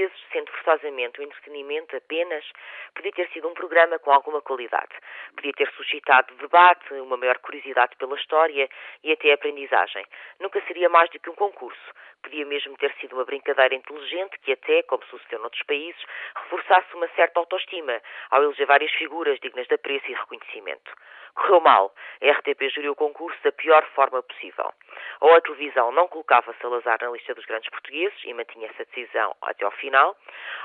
Portugueses, sendo forçosamente o entretenimento apenas, podia ter sido um programa com alguma qualidade. Podia ter suscitado debate, uma maior curiosidade pela história e até aprendizagem. Nunca seria mais do que um concurso. Podia mesmo ter sido uma brincadeira inteligente que até, como sucedeu noutros países, reforçasse uma certa autoestima ao eleger várias figuras dignas de apreço e reconhecimento. Correu mal. A RTP geriu o concurso da pior forma possível. Ou a televisão não colocava Salazar na lista dos grandes portugueses e mantinha essa decisão até ao final,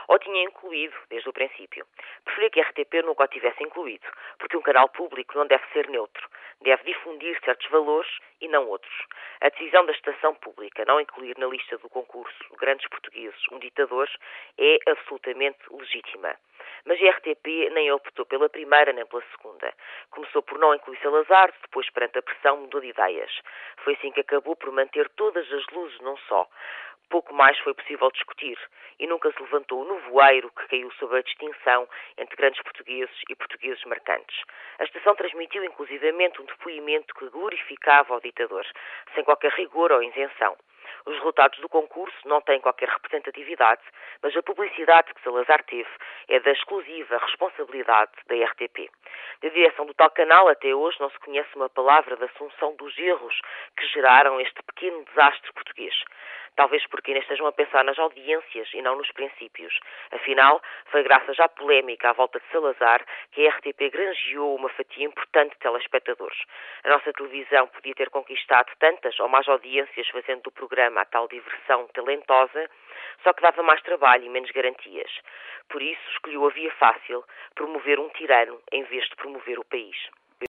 ou tinha incluído desde o princípio. Preferia que a RTP nunca o tivesse incluído, porque um canal público não deve ser neutro. Deve difundir certos valores e não outros. A decisão da estação pública não incluir na lista do concurso grandes portugueses um ditador é absolutamente legítima. Mas a RTP nem optou pela primeira nem pela segunda. Começou por não incluir Salazar, depois, perante a pressão, mudou de ideias. Foi assim que acabou por manter todas as luzes num só. Pouco mais foi possível discutir e nunca se levantou o nevoeiro que caiu sobre a distinção entre grandes portugueses e portugueses marcantes. A estação transmitiu inclusivamente um depoimento que glorificava o ditador, sem qualquer rigor ou isenção. Os resultados do concurso não têm qualquer representatividade, mas a publicidade que Salazar teve é da exclusiva responsabilidade da RTP. Da direção do tal canal até hoje não se conhece uma palavra da assunção dos erros que geraram este pequeno desastre português. Talvez porque ainda estejam a pensar nas audiências e não nos princípios. Afinal, foi graças à polémica à volta de Salazar que a RTP granjeou uma fatia importante de telespectadores. A nossa televisão podia ter conquistado tantas ou mais audiências fazendo do programa a tal diversão talentosa, só que dava mais trabalho e menos garantias. Por isso, escolheu a via fácil, promover um tirano em vez de promover o país.